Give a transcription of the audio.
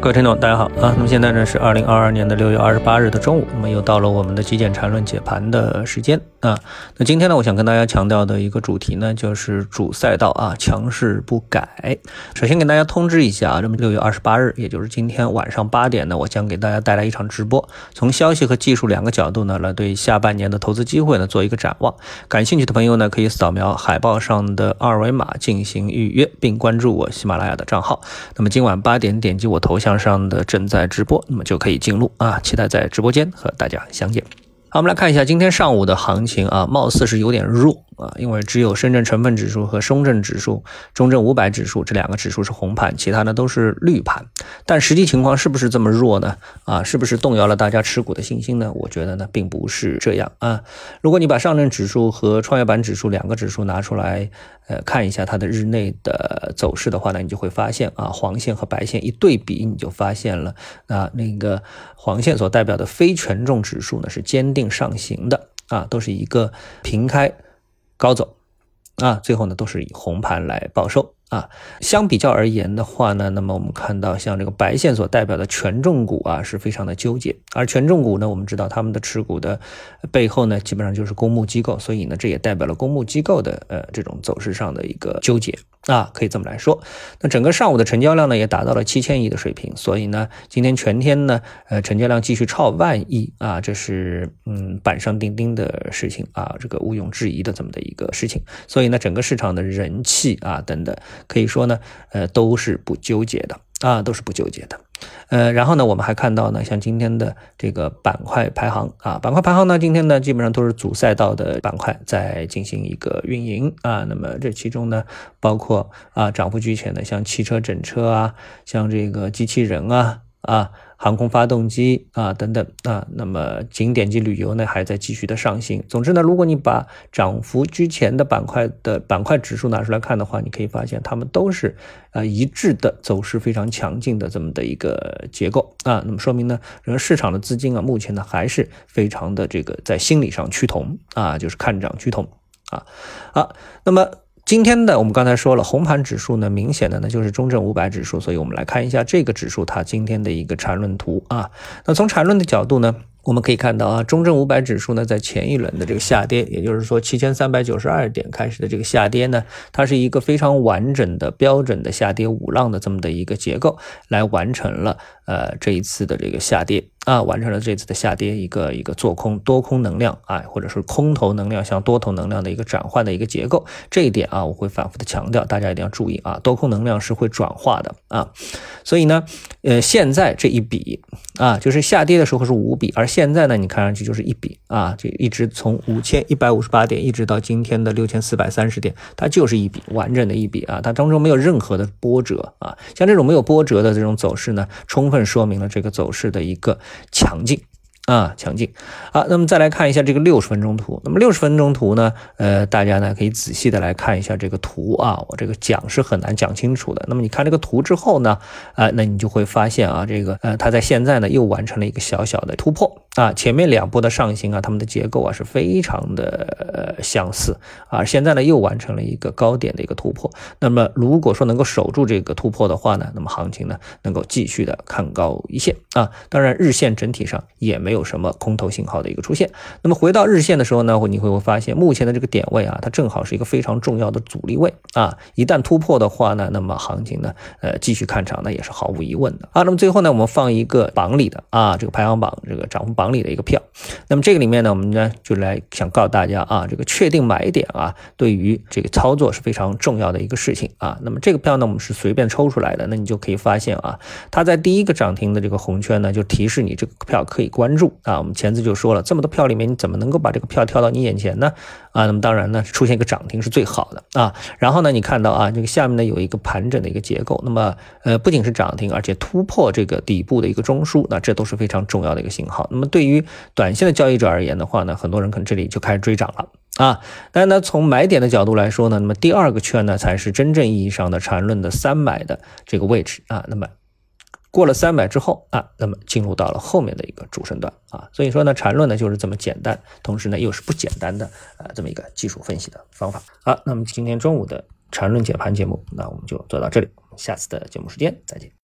各位听众，大家好啊！那么现在呢是二零二二年的六月二十八日的中午，那么又到了我们的极简缠论解盘的时间啊。那今天呢，我想跟大家强调的一个主题呢，就是主赛道啊，强势不改。首先给大家通知一下啊，那么六月二十八日，也就是今天晚上八点呢，我将给大家带来一场直播，从消息和技术两个角度呢，来对下半年的投资机会呢做一个展望。感兴趣的朋友呢，可以扫描海报上的二维码进行预约，并关注我喜马拉雅的账号。那么今晚八点点击我头像。上的正在直播，那么就可以进入啊，期待在直播间和大家相见。好，我们来看一下今天上午的行情啊，貌似是有点弱。啊，因为只有深圳成分指数和深证指数、中证五百指数这两个指数是红盘，其他的都是绿盘。但实际情况是不是这么弱呢？啊，是不是动摇了大家持股的信心呢？我觉得呢，并不是这样啊。如果你把上证指数和创业板指数两个指数拿出来，呃，看一下它的日内的走势的话呢，你就会发现啊，黄线和白线一对比，你就发现了啊，那个黄线所代表的非权重指数呢是坚定上行的啊，都是一个平开。高走，啊，最后呢都是以红盘来报收啊。相比较而言的话呢，那么我们看到像这个白线所代表的权重股啊，是非常的纠结。而权重股呢，我们知道他们的持股的背后呢，基本上就是公募机构，所以呢，这也代表了公募机构的呃这种走势上的一个纠结。啊，可以这么来说。那整个上午的成交量呢，也达到了七千亿的水平。所以呢，今天全天呢，呃，成交量继续超万亿啊，这是嗯板上钉钉的事情啊，这个毋庸置疑的这么的一个事情。所以呢，整个市场的人气啊等等，可以说呢，呃，都是不纠结的啊，都是不纠结的。呃，然后呢，我们还看到呢，像今天的这个板块排行啊，板块排行呢，今天呢基本上都是主赛道的板块在进行一个运营啊。那么这其中呢，包括啊涨幅居前的，像汽车整车啊，像这个机器人啊啊。航空发动机啊等等啊，那么景点及旅游呢还在继续的上行。总之呢，如果你把涨幅居前的板块的板块指数拿出来看的话，你可以发现它们都是啊一致的走势非常强劲的这么的一个结构啊。那么说明呢，整个市场的资金啊，目前呢还是非常的这个在心理上趋同啊，就是看涨趋同啊。好，那么。今天的我们刚才说了，红盘指数呢，明显的呢就是中证五百指数，所以我们来看一下这个指数它今天的一个缠论图啊。那从缠论的角度呢？我们可以看到啊，中证五百指数呢，在前一轮的这个下跌，也就是说七千三百九十二点开始的这个下跌呢，它是一个非常完整的标准的下跌五浪的这么的一个结构，来完成了呃这一次的这个下跌啊，完成了这次的下跌一个一个做空多空能量啊，或者是空头能量向多头能量的一个转换的一个结构，这一点啊，我会反复的强调，大家一定要注意啊，多空能量是会转化的啊，所以呢，呃，现在这一笔啊，就是下跌的时候是五笔，而现在呢，你看上去就是一笔啊，就一直从五千一百五十八点一直到今天的六千四百三十点，它就是一笔完整的一笔啊，它当中没有任何的波折啊，像这种没有波折的这种走势呢，充分说明了这个走势的一个强劲。啊，强劲好，那么再来看一下这个六十分钟图。那么六十分钟图呢，呃，大家呢可以仔细的来看一下这个图啊。我这个讲是很难讲清楚的。那么你看这个图之后呢，啊，那你就会发现啊，这个呃，它在现在呢又完成了一个小小的突破啊。前面两波的上行啊，它们的结构啊是非常的相似啊。现在呢又完成了一个高点的一个突破。那么如果说能够守住这个突破的话呢，那么行情呢能够继续的看高一线啊。当然，日线整体上也没有。什么空头信号的一个出现？那么回到日线的时候呢，你会会发现目前的这个点位啊，它正好是一个非常重要的阻力位啊。一旦突破的话呢，那么行情呢，呃，继续看涨那也是毫无疑问的啊。那么最后呢，我们放一个榜里的啊，这个排行榜这个涨幅榜里的一个票。那么这个里面呢，我们呢就来想告诉大家啊，这个确定买点啊，对于这个操作是非常重要的一个事情啊。那么这个票呢，我们是随便抽出来的，那你就可以发现啊，它在第一个涨停的这个红圈呢，就提示你这个票可以关注。啊，我们前次就说了，这么多票里面，你怎么能够把这个票跳到你眼前呢？啊，那么当然呢，出现一个涨停是最好的啊。然后呢，你看到啊，这个下面呢有一个盘整的一个结构，那么呃，不仅是涨停，而且突破这个底部的一个中枢，那这都是非常重要的一个信号。那么对对于短线的交易者而言的话呢，很多人可能这里就开始追涨了啊。但是呢，从买点的角度来说呢，那么第二个圈呢才是真正意义上的缠论的三买的这个位置啊。那么。过了三百之后啊，那么进入到了后面的一个主升段啊，所以说呢，缠论呢就是这么简单，同时呢又是不简单的啊这么一个技术分析的方法。好，那么今天中午的缠论解盘节目，那我们就做到这里，下次的节目时间再见。